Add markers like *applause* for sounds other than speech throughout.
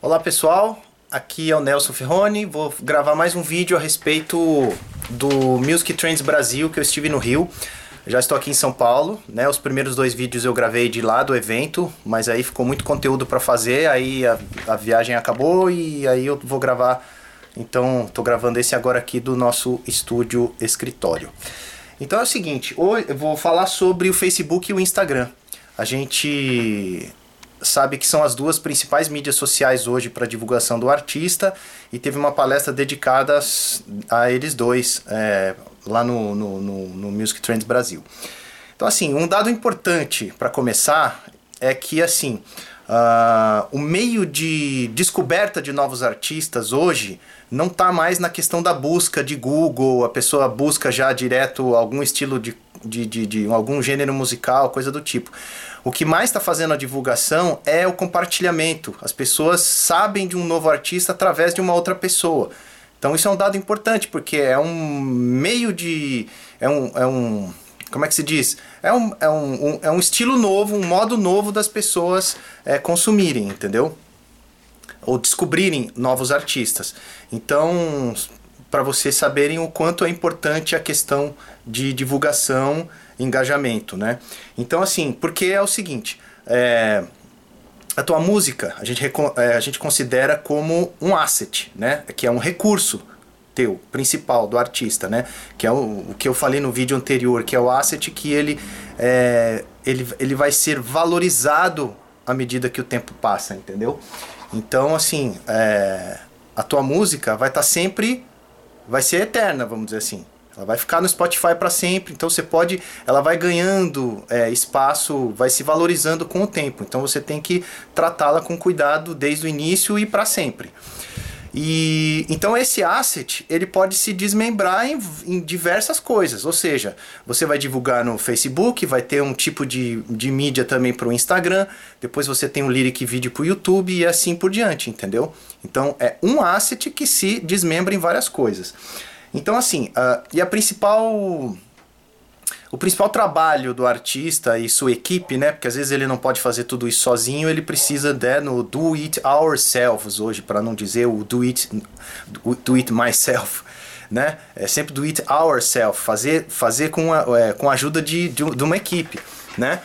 Olá pessoal, aqui é o Nelson Ferroni. Vou gravar mais um vídeo a respeito do Music Trends Brasil que eu estive no Rio. Já estou aqui em São Paulo, né? Os primeiros dois vídeos eu gravei de lá do evento, mas aí ficou muito conteúdo para fazer, aí a, a, viagem acabou e aí eu vou gravar. Então, estou gravando esse agora aqui do nosso estúdio escritório. Então é o seguinte, hoje eu vou falar sobre o Facebook e o Instagram. A gente sabe que são as duas principais mídias sociais hoje para divulgação do artista e teve uma palestra dedicada a eles dois é, lá no, no, no, no Music Trends Brasil. Então, assim, um dado importante para começar é que, assim, uh, o meio de descoberta de novos artistas hoje não está mais na questão da busca de Google, a pessoa busca já direto algum estilo de, de, de, de algum gênero musical, coisa do tipo. O que mais está fazendo a divulgação é o compartilhamento. As pessoas sabem de um novo artista através de uma outra pessoa. Então isso é um dado importante, porque é um meio de. É um. É um como é que se diz? É um, é um, um é um estilo novo, um modo novo das pessoas é, consumirem, entendeu? Ou descobrirem novos artistas. Então, para vocês saberem o quanto é importante a questão de divulgação engajamento, né? Então, assim, porque é o seguinte, é, a tua música a gente, é, a gente considera como um asset, né? Que é um recurso teu, principal, do artista, né? Que é o, o que eu falei no vídeo anterior, que é o asset que ele, é, ele, ele vai ser valorizado à medida que o tempo passa, entendeu? Então, assim, é, a tua música vai estar tá sempre, vai ser eterna, vamos dizer assim. Ela vai ficar no Spotify para sempre, então você pode, ela vai ganhando é, espaço, vai se valorizando com o tempo. Então você tem que tratá-la com cuidado desde o início e para sempre. E então esse asset ele pode se desmembrar em, em, diversas coisas, ou seja, você vai divulgar no Facebook, vai ter um tipo de, de mídia também para o Instagram, depois você tem um lyric vídeo para o YouTube e assim por diante, entendeu? Então é um asset que se desmembra em várias coisas. Então, assim, uh, e a principal. O principal trabalho do artista e sua equipe, né? Porque às vezes ele não pode fazer tudo isso sozinho, ele precisa né, no do it ourselves hoje, para não dizer o do it, do it myself, *laughs* né? É sempre do it ourselves, fazer, fazer com a, é, com a ajuda de, de, de uma equipe. Né?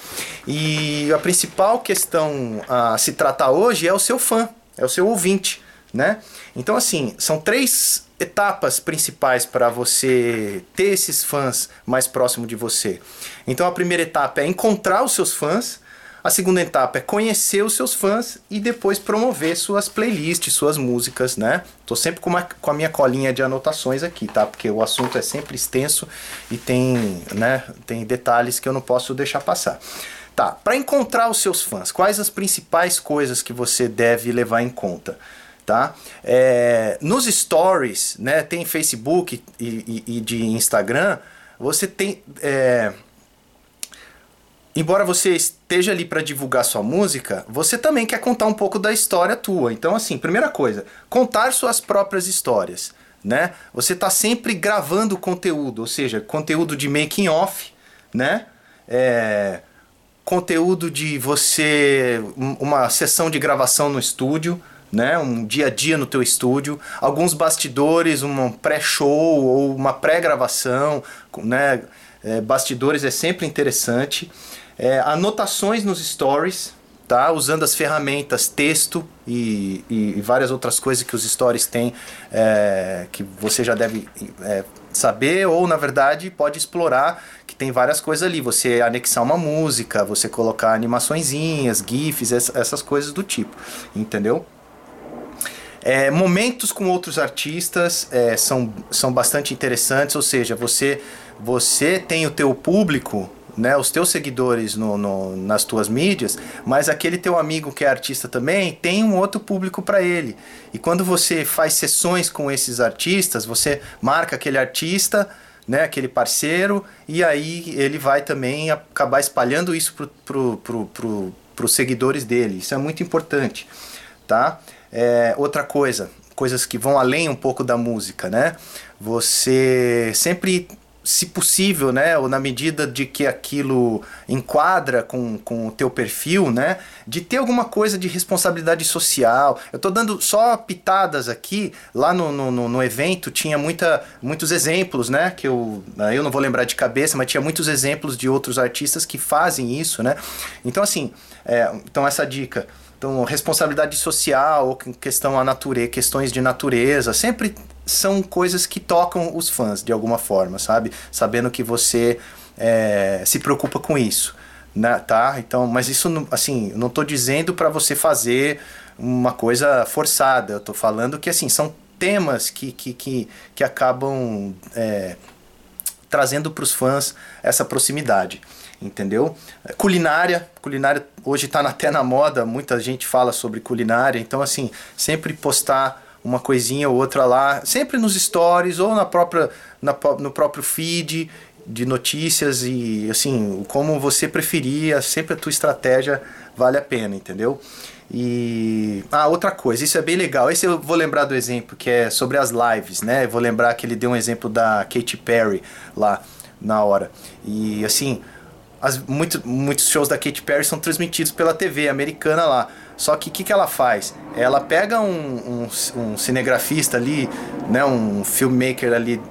E a principal questão a se tratar hoje é o seu fã, é o seu ouvinte, né? Então assim, são três etapas principais para você ter esses fãs mais próximo de você. Então a primeira etapa é encontrar os seus fãs, a segunda etapa é conhecer os seus fãs e depois promover suas playlists, suas músicas, né? Tô sempre com, uma, com a minha colinha de anotações aqui, tá? Porque o assunto é sempre extenso e tem, né, tem detalhes que eu não posso deixar passar. Tá, para encontrar os seus fãs, quais as principais coisas que você deve levar em conta? Tá? É, nos stories, né, tem Facebook e, e, e de Instagram, você tem... É, embora você esteja ali para divulgar sua música, você também quer contar um pouco da história tua. Então, assim, primeira coisa, contar suas próprias histórias, né? Você está sempre gravando conteúdo, ou seja, conteúdo de making off, né? É, conteúdo de você uma sessão de gravação no estúdio, né? Um dia a dia no teu estúdio, alguns bastidores, um pré-show ou uma pré-gravação, né? É, bastidores é sempre interessante. É, anotações nos stories, tá? Usando as ferramentas texto e, e, e várias outras coisas que os stories têm, é, que você já deve é, saber ou na verdade pode explorar que tem várias coisas ali você anexar uma música você colocar animaçõezinhas gifs essas coisas do tipo entendeu é, momentos com outros artistas é, são, são bastante interessantes, ou seja, você, você tem o teu público, né, os teus seguidores no, no, nas tuas mídias, mas aquele teu amigo que é artista também tem um outro público para ele. E quando você faz sessões com esses artistas, você marca aquele artista, né, aquele parceiro, e aí ele vai também acabar espalhando isso para pro, pro, pro, os seguidores dele. Isso é muito importante, tá? É, outra coisa, coisas que vão além um pouco da música, né? Você sempre se possível, né, ou na medida de que aquilo enquadra com, com o teu perfil, né, de ter alguma coisa de responsabilidade social. Eu estou dando só pitadas aqui, lá no, no, no, evento tinha muita, muitos exemplos, né, que eu, eu não vou lembrar de cabeça, mas tinha muitos exemplos de outros artistas que fazem isso, né. Então, assim, é, então essa dica... Então, responsabilidade social, questão a natureza, questões de natureza, sempre são coisas que tocam os fãs de alguma forma, sabe? Sabendo que você é, se preocupa com isso, né? tá? Então, mas isso, assim, não estou dizendo para você fazer uma coisa forçada. Eu estou falando que, assim, são temas que, que, que, que acabam é, trazendo para os fãs essa proximidade entendeu? Culinária, culinária hoje está até na moda, muita gente fala sobre culinária, então assim, sempre postar uma coisinha ou outra lá, sempre nos stories ou na própria, na, no próprio feed de notícias e assim, como você preferia, sempre a tua estratégia vale a pena, entendeu? E ah, outra coisa, isso é bem legal. Esse eu vou lembrar do exemplo que é sobre as lives, né? Eu vou lembrar que ele deu um exemplo da Katy Perry lá na hora. E assim, as, muito, muitos shows da Katy Perry são transmitidos pela TV americana lá. Só que o que, que ela faz? Ela pega um, um, um cinegrafista ali, né, um filmmaker ali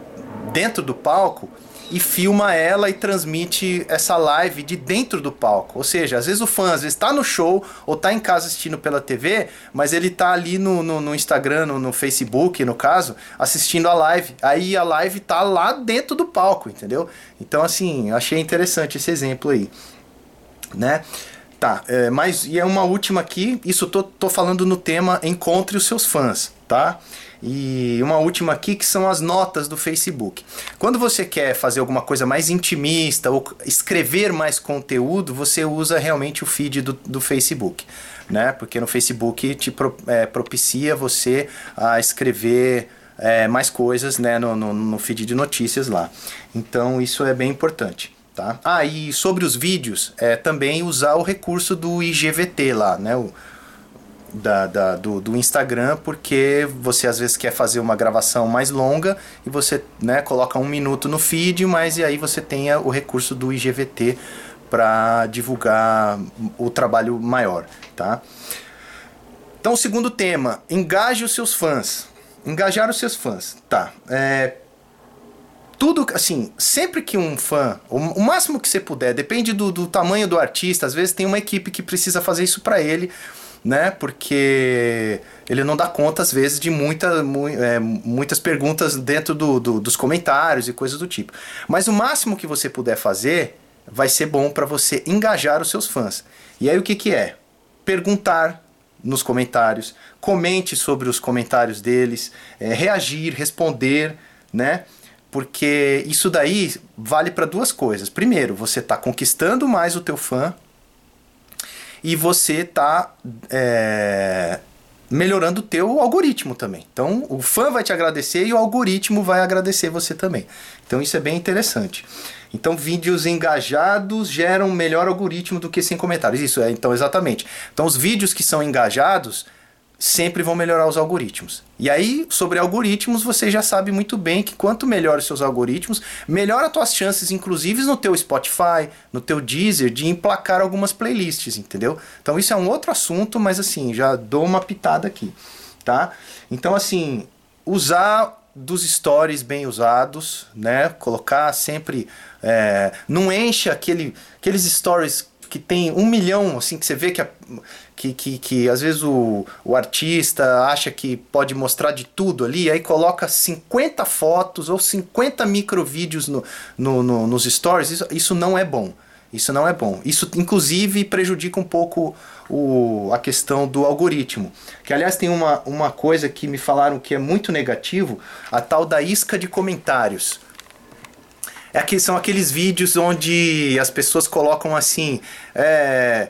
dentro do palco e filma ela e transmite essa live de dentro do palco. Ou seja, às vezes o fã está no show ou está em casa assistindo pela TV, mas ele está ali no, no, no Instagram, no, no, Facebook, no caso, assistindo a live. Aí a live tá lá dentro do palco, entendeu? Então, assim, achei interessante esse exemplo aí, né? Tá, é, mas e é uma última aqui, isso tô, tô falando no tema Encontre os seus fãs, tá? E uma última aqui que são as notas do Facebook. Quando você quer fazer alguma coisa mais intimista ou escrever mais conteúdo, você usa realmente o feed do, do Facebook, né? Porque no Facebook te pro, é, propicia você a escrever é, mais coisas né, no, no, no feed de notícias lá. Então isso é bem importante. Tá? Ah, e sobre os vídeos, é também usar o recurso do IGVT lá, né? O, da, da, do, do Instagram, porque você às vezes quer fazer uma gravação mais longa e você né, coloca um minuto no feed, mas e aí você tenha o recurso do IGVT para divulgar o trabalho maior, tá? Então, o segundo tema, engaje os seus fãs. Engajar os seus fãs, tá? É, tudo, assim, sempre que um fã, o, o máximo que você puder, depende do, do, tamanho do artista, às vezes tem uma equipe que precisa fazer isso para ele, né? Porque ele não dá conta, às vezes, de muita, mu, é, muitas perguntas dentro do, do, dos comentários e coisas do tipo. Mas o máximo que você puder fazer vai ser bom para você engajar os seus fãs. E aí o que, que é? Perguntar nos comentários, comente sobre os comentários deles, é, reagir, responder, né? Porque isso daí vale para duas coisas. Primeiro, você está conquistando mais o teu fã e você está é, melhorando o teu algoritmo também. Então, o fã vai te agradecer e o algoritmo vai agradecer você também. Então, isso é bem interessante. Então, vídeos engajados geram melhor algoritmo do que sem comentários. Isso é, então, exatamente. Então, os vídeos que são engajados sempre vão melhorar os algoritmos. E aí, sobre algoritmos, você já sabe muito bem que quanto melhor os seus algoritmos, melhor as tuas chances, inclusive no teu Spotify, no teu Deezer, de emplacar algumas playlists, entendeu? Então isso é um outro assunto, mas assim, já dou uma pitada aqui, tá? Então assim, usar dos stories bem usados, né? Colocar sempre... É, não encha aquele, aqueles stories que tem um milhão, assim, que você vê que, a, que, que, que às vezes o, o artista acha que pode mostrar de tudo ali, aí coloca 50 fotos ou 50 microvídeos no, no, no, nos stories, isso, isso não é bom. Isso não é bom. Isso, inclusive, prejudica um pouco o, a questão do algoritmo. Que, aliás, tem uma, uma coisa que me falaram que é muito negativo, a tal da isca de comentários. É que são aqueles vídeos onde as pessoas colocam assim. É,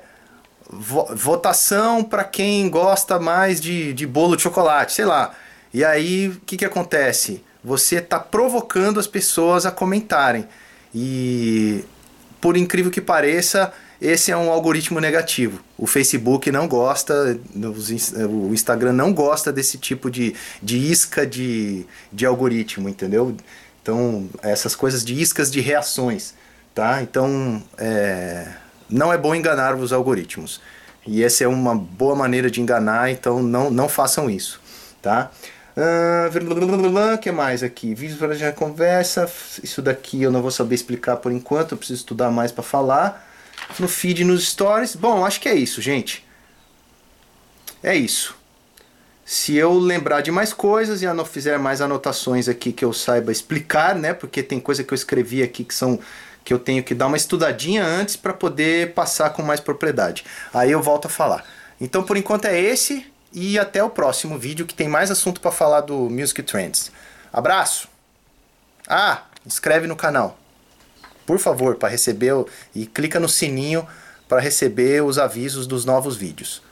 votação para quem gosta mais de, de bolo de chocolate, sei lá. E aí o que, que acontece? Você está provocando as pessoas a comentarem. E por incrível que pareça, esse é um algoritmo negativo. O Facebook não gosta, o Instagram não gosta desse tipo de, de isca de, de algoritmo, entendeu? Então, essas coisas de iscas de reações, tá? Então, é, não é bom enganar os algoritmos. E essa é uma boa maneira de enganar, então não, não façam isso, tá? O uh, que mais aqui? Vídeos para já conversa. Isso daqui eu não vou saber explicar por enquanto, eu preciso estudar mais para falar. No feed, nos stories. Bom, acho que é isso, gente. É isso. Se eu lembrar de mais coisas e não fizer mais anotações aqui que eu saiba explicar, né? Porque tem coisa que eu escrevi aqui que são que eu tenho que dar uma estudadinha antes para poder passar com mais propriedade. Aí eu volto a falar. Então por enquanto é esse e até o próximo vídeo que tem mais assunto para falar do Music Trends. Abraço. Ah, inscreve no canal. Por favor, para receber e clica no sininho para receber os avisos dos novos vídeos.